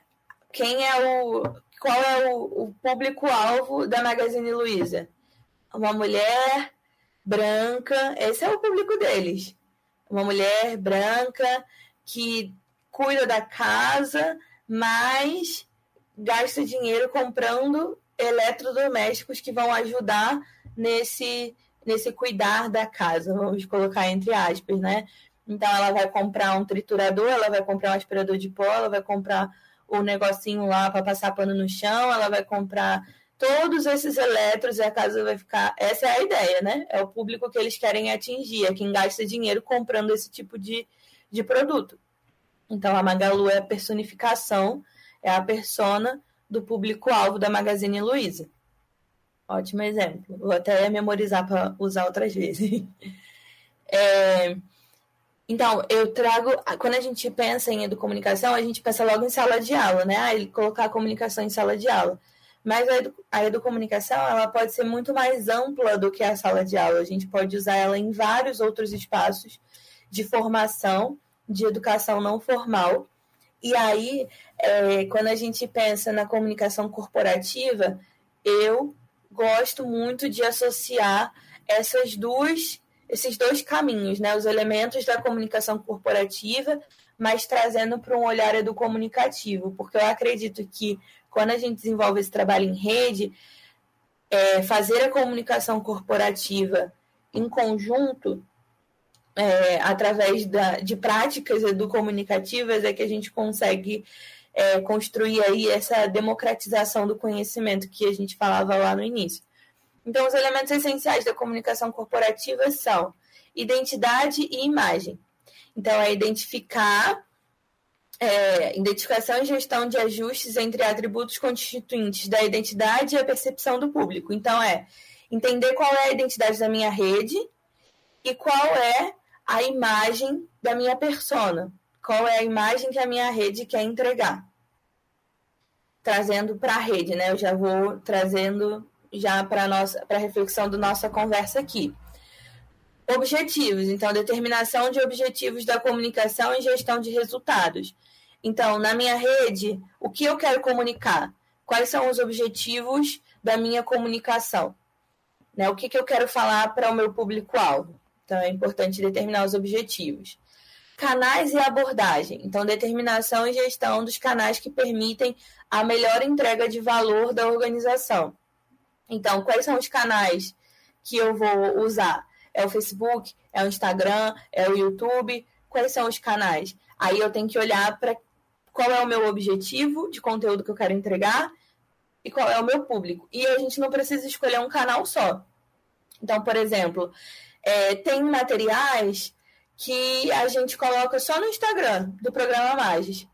quem é o qual é o, o público-alvo da Magazine Luiza? Uma mulher branca, esse é o público deles. Uma mulher branca que cuida da casa, mas gasta dinheiro comprando eletrodomésticos que vão ajudar nesse nesse cuidar da casa, vamos colocar entre aspas, né? Então ela vai comprar um triturador, ela vai comprar um aspirador de pó, ela vai comprar o negocinho lá para passar pano no chão, ela vai comprar todos esses eletros e a casa vai ficar. Essa é a ideia, né? É o público que eles querem atingir, é quem gasta dinheiro comprando esse tipo de, de produto. Então a Magalu é a personificação, é a persona do público-alvo da Magazine Luiza. Ótimo exemplo. Vou até memorizar para usar outras vezes. É, então, eu trago. Quando a gente pensa em educomunicação, a gente pensa logo em sala de aula, né? Ah, colocar a comunicação em sala de aula. Mas a, edu a educomunicação ela pode ser muito mais ampla do que a sala de aula. A gente pode usar ela em vários outros espaços de formação, de educação não formal. E aí, é, quando a gente pensa na comunicação corporativa, eu gosto muito de associar essas duas, esses dois caminhos, né? Os elementos da comunicação corporativa, mas trazendo para um olhar educomunicativo, porque eu acredito que quando a gente desenvolve esse trabalho em rede, é, fazer a comunicação corporativa em conjunto, é, através da, de práticas educomunicativas, é que a gente consegue é, construir aí essa democratização do conhecimento que a gente falava lá no início. Então, os elementos essenciais da comunicação corporativa são identidade e imagem. Então, é identificar é, identificação e gestão de ajustes entre atributos constituintes da identidade e a percepção do público. Então, é entender qual é a identidade da minha rede e qual é a imagem da minha persona. Qual é a imagem que a minha rede quer entregar? Trazendo para a rede, né? Eu já vou trazendo já para a reflexão da nossa conversa aqui. Objetivos, então, determinação de objetivos da comunicação e gestão de resultados. Então, na minha rede, o que eu quero comunicar? Quais são os objetivos da minha comunicação? Né? O que, que eu quero falar para o meu público-alvo? Então, é importante determinar os objetivos. Canais e abordagem. Então, determinação e gestão dos canais que permitem a melhor entrega de valor da organização. Então, quais são os canais que eu vou usar? É o Facebook? É o Instagram? É o YouTube? Quais são os canais? Aí eu tenho que olhar para qual é o meu objetivo de conteúdo que eu quero entregar e qual é o meu público. E a gente não precisa escolher um canal só. Então, por exemplo, é, tem materiais que a gente coloca só no Instagram do programa Magis.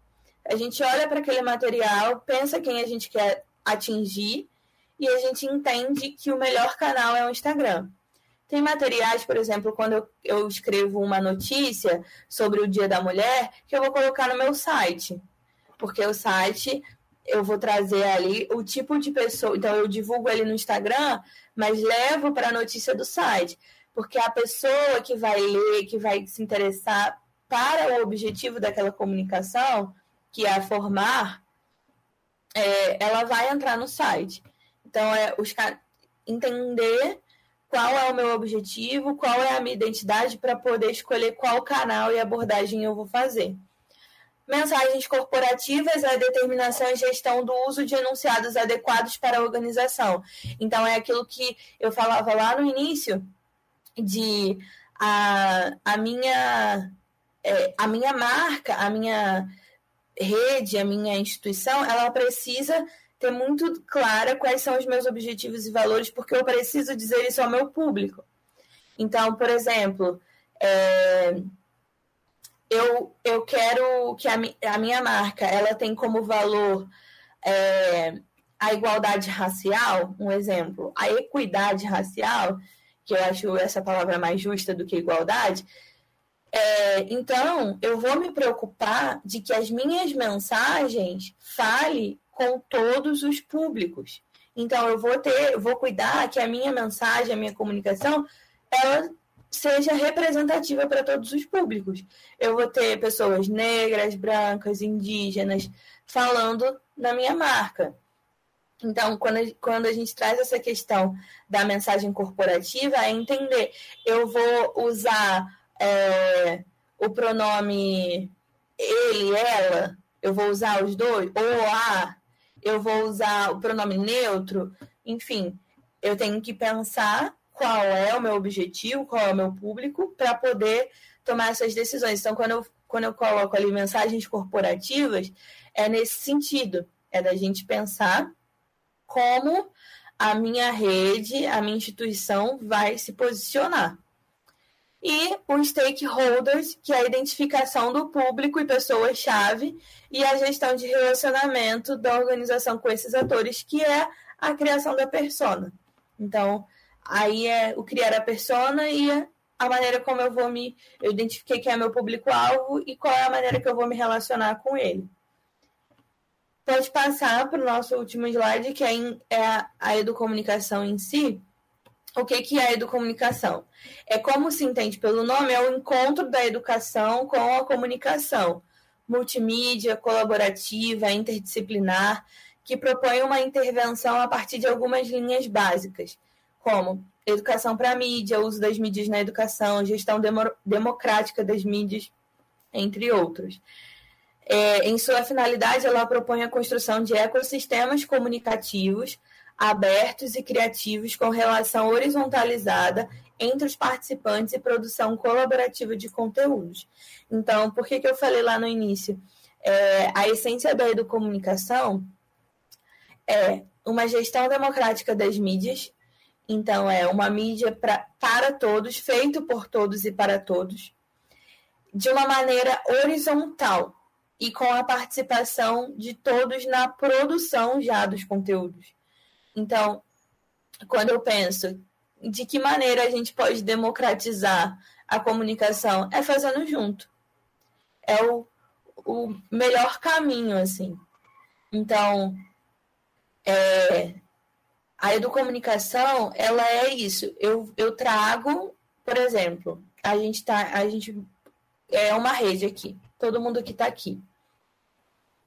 A gente olha para aquele material, pensa quem a gente quer atingir e a gente entende que o melhor canal é o Instagram. Tem materiais, por exemplo, quando eu, eu escrevo uma notícia sobre o Dia da Mulher, que eu vou colocar no meu site porque o site eu vou trazer ali o tipo de pessoa. Então, eu divulgo ele no Instagram, mas levo para a notícia do site. Porque a pessoa que vai ler, que vai se interessar para o objetivo daquela comunicação, que é formar, é, ela vai entrar no site. Então, é os, entender qual é o meu objetivo, qual é a minha identidade, para poder escolher qual canal e abordagem eu vou fazer. Mensagens corporativas é a determinação e gestão do uso de enunciados adequados para a organização. Então, é aquilo que eu falava lá no início, de a, a, minha, é, a minha marca, a minha rede, a minha instituição, ela precisa ter muito clara quais são os meus objetivos e valores, porque eu preciso dizer isso ao meu público. Então, por exemplo, é, eu, eu quero que a, a minha marca ela tem como valor é, a igualdade racial, um exemplo, a equidade racial, que eu acho essa palavra mais justa do que igualdade. É, então, eu vou me preocupar de que as minhas mensagens falem com todos os públicos. Então, eu vou ter, vou cuidar que a minha mensagem, a minha comunicação, ela seja representativa para todos os públicos. Eu vou ter pessoas negras, brancas, indígenas falando na minha marca. Então, quando a, quando a gente traz essa questão da mensagem corporativa, é entender, eu vou usar é, o pronome ele, ela, eu vou usar os dois, ou a, eu vou usar o pronome neutro, enfim, eu tenho que pensar qual é o meu objetivo, qual é o meu público, para poder tomar essas decisões. Então, quando eu, quando eu coloco ali mensagens corporativas, é nesse sentido, é da gente pensar como a minha rede, a minha instituição vai se posicionar. E os stakeholders, que é a identificação do público e pessoas-chave, e a gestão de relacionamento da organização com esses atores, que é a criação da persona. Então, Aí é o criar a persona e a maneira como eu vou me. Eu identifiquei quem é meu público-alvo e qual é a maneira que eu vou me relacionar com ele. pode passar para o nosso último slide, que é, é a, a educomunicação em si. O que, que é a educomunicação? É como se entende pelo nome, é o encontro da educação com a comunicação, multimídia, colaborativa, interdisciplinar, que propõe uma intervenção a partir de algumas linhas básicas, como educação para mídia, uso das mídias na educação, gestão demo democrática das mídias, entre outros. É, em sua finalidade, ela propõe a construção de ecossistemas comunicativos abertos e criativos com relação horizontalizada entre os participantes e produção colaborativa de conteúdos. Então, por que, que eu falei lá no início? É, a essência da educomunicação é uma gestão democrática das mídias, então é uma mídia pra, para todos, feito por todos e para todos, de uma maneira horizontal e com a participação de todos na produção já dos conteúdos. Então, quando eu penso de que maneira a gente pode democratizar a comunicação, é fazendo junto. É o, o melhor caminho, assim. Então, é, a educomunicação, ela é isso. Eu, eu trago, por exemplo, a gente tá, a gente é uma rede aqui, todo mundo que está aqui.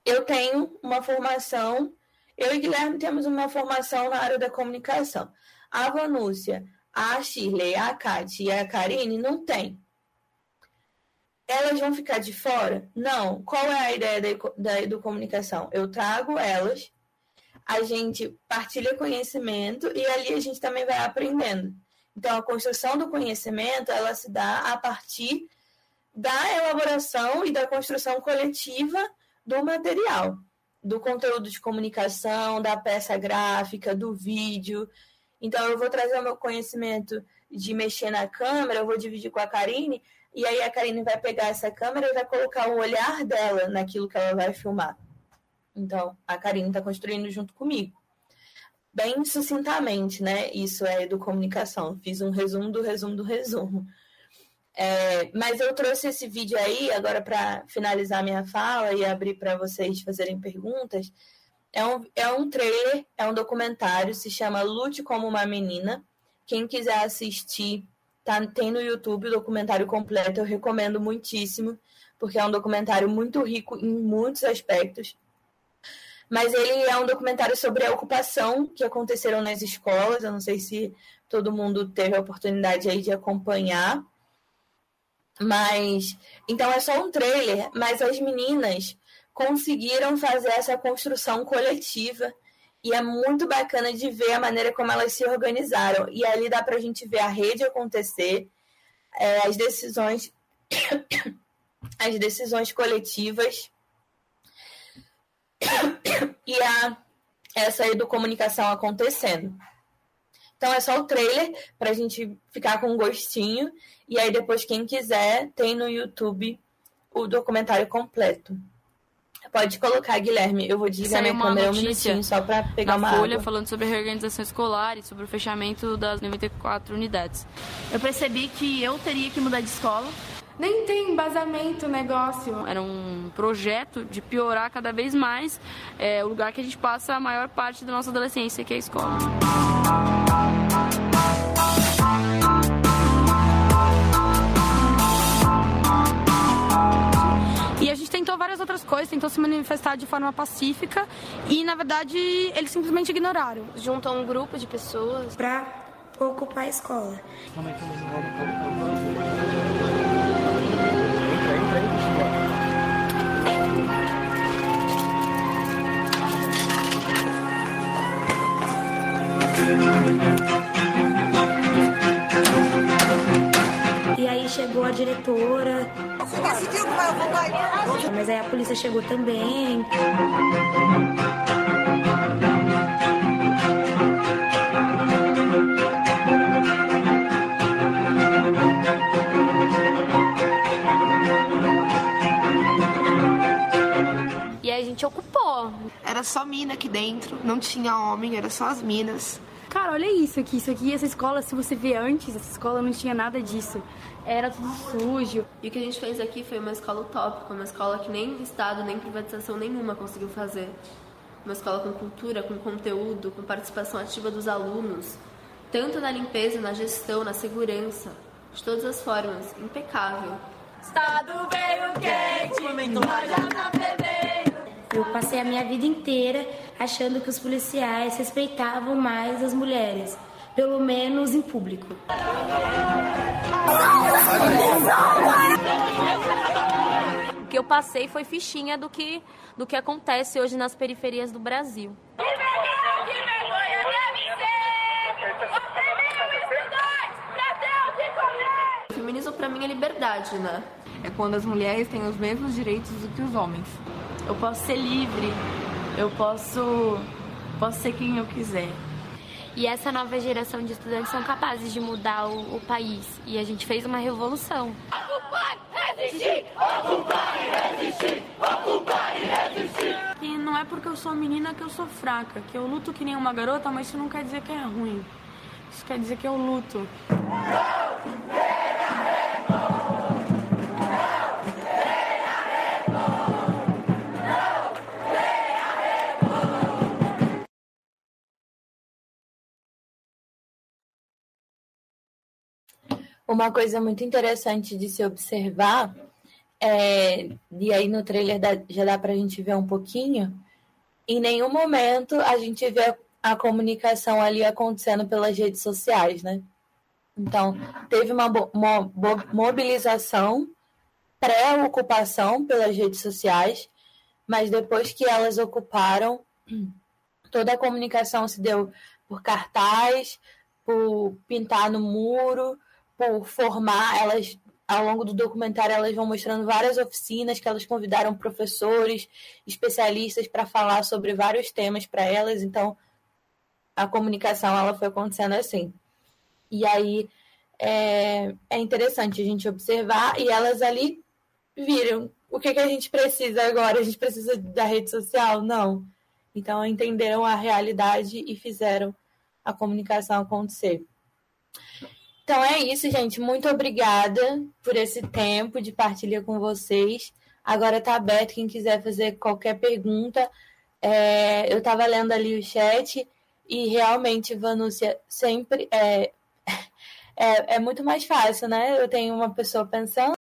Eu tenho uma formação eu e Guilherme temos uma formação na área da comunicação. A Vanúcia, a Shirley, a Kate e a Karine não têm. Elas vão ficar de fora? Não. Qual é a ideia da, da? Eu trago elas, a gente partilha conhecimento e ali a gente também vai aprendendo. Então, a construção do conhecimento, ela se dá a partir da elaboração e da construção coletiva do material do conteúdo de comunicação, da peça gráfica, do vídeo. Então, eu vou trazer o meu conhecimento de mexer na câmera, eu vou dividir com a Karine, e aí a Karine vai pegar essa câmera e vai colocar o olhar dela naquilo que ela vai filmar. Então, a Karine está construindo junto comigo. Bem sucintamente, né? Isso é do comunicação. Fiz um resumo do resumo do resumo. É, mas eu trouxe esse vídeo aí, agora para finalizar minha fala e abrir para vocês fazerem perguntas. É um, é um trailer, é um documentário, se chama Lute como uma Menina. Quem quiser assistir, tá, tem no YouTube o documentário completo, eu recomendo muitíssimo, porque é um documentário muito rico em muitos aspectos. Mas ele é um documentário sobre a ocupação que aconteceram nas escolas. Eu não sei se todo mundo teve a oportunidade aí de acompanhar mas então é só um trailer, mas as meninas conseguiram fazer essa construção coletiva e é muito bacana de ver a maneira como elas se organizaram. E ali dá para a gente ver a rede acontecer, é, as decisões, as decisões coletivas e a essa educomunicação acontecendo. Então é só o trailer para a gente ficar com um gostinho. E aí depois, quem quiser, tem no YouTube o documentário completo. Pode colocar, Guilherme. Eu vou desligar minha câmera um minutinho só para pegar na uma Folha água. falando sobre a reorganização escolar e sobre o fechamento das 94 unidades. Eu percebi que eu teria que mudar de escola. Nem tem embasamento o negócio. Era um projeto de piorar cada vez mais é, o lugar que a gente passa a maior parte da nossa adolescência, que é a escola. Tentou várias outras coisas, tentou se manifestar de forma pacífica e, na verdade, eles simplesmente ignoraram. Juntam um grupo de pessoas para ocupar a escola. Aí chegou a diretora. Você decidiu que vai ocupar Mas aí a polícia chegou também. e aí a gente ocupou. Era só mina aqui dentro, não tinha homem, era só as minas. Cara, olha isso aqui, isso aqui, essa escola, se você vê antes, essa escola não tinha nada disso. Era tudo sujo. E o que a gente fez aqui foi uma escola utópica, uma escola que nem Estado, nem privatização nenhuma conseguiu fazer. uma escola com cultura, com conteúdo, com participação ativa dos alunos, tanto na limpeza, na gestão, na segurança, de todas as formas, impecável. Estado veio quente, na fevereiro. Eu passei a minha vida inteira achando que os policiais respeitavam mais as mulheres, pelo menos em público. O que eu passei foi fichinha do que, do que acontece hoje nas periferias do Brasil. O feminismo para mim é liberdade, né? É quando as mulheres têm os mesmos direitos do que os homens. Eu posso ser livre, eu posso, posso ser quem eu quiser. E essa nova geração de estudantes são capazes de mudar o, o país. E a gente fez uma revolução. Ocupar, resistir, ocupar e resistir, ocupar e resistir. E não é porque eu sou menina que eu sou fraca, que eu luto que nem uma garota, mas isso não quer dizer que é ruim. Isso quer dizer que eu luto. Uma coisa muito interessante de se observar, é, e aí no trailer já dá para a gente ver um pouquinho, em nenhum momento a gente vê a, a comunicação ali acontecendo pelas redes sociais, né? Então, teve uma, uma mobilização pré-ocupação pelas redes sociais, mas depois que elas ocuparam, toda a comunicação se deu por cartaz, por pintar no muro, por formar, elas ao longo do documentário elas vão mostrando várias oficinas que elas convidaram professores, especialistas para falar sobre vários temas para elas, então a comunicação ela foi acontecendo assim. E aí é, é interessante a gente observar e elas ali viram o que, que a gente precisa agora? A gente precisa da rede social? Não. Então entenderam a realidade e fizeram a comunicação acontecer. Então é isso, gente. Muito obrigada por esse tempo de partilha com vocês. Agora está aberto quem quiser fazer qualquer pergunta. É, eu estava lendo ali o chat e realmente, Vanúcia, sempre é, é, é muito mais fácil, né? Eu tenho uma pessoa pensando.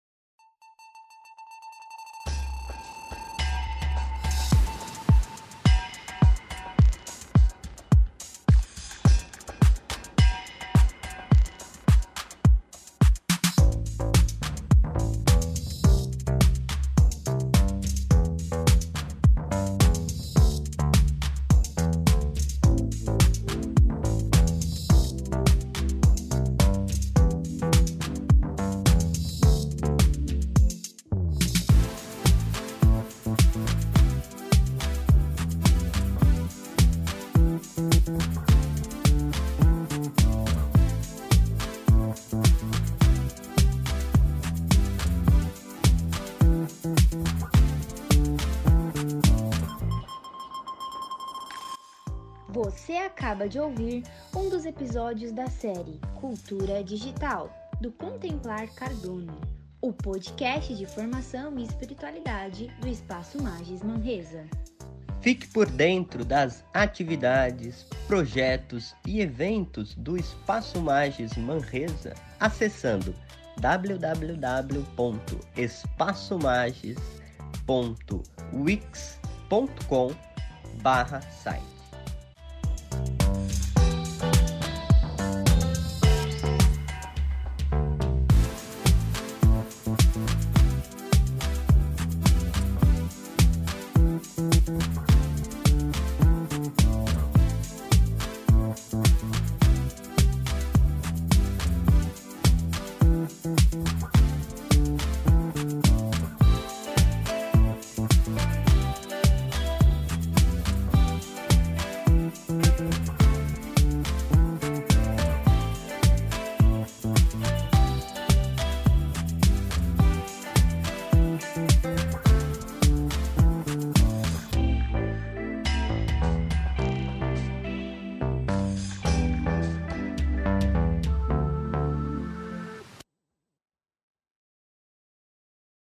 Acaba de ouvir um dos episódios da série Cultura Digital, do Contemplar Cardono, o podcast de formação e espiritualidade do Espaço Magis Manresa. Fique por dentro das atividades, projetos e eventos do Espaço Magis Manresa acessando www.espaçomagis.wix.com/site.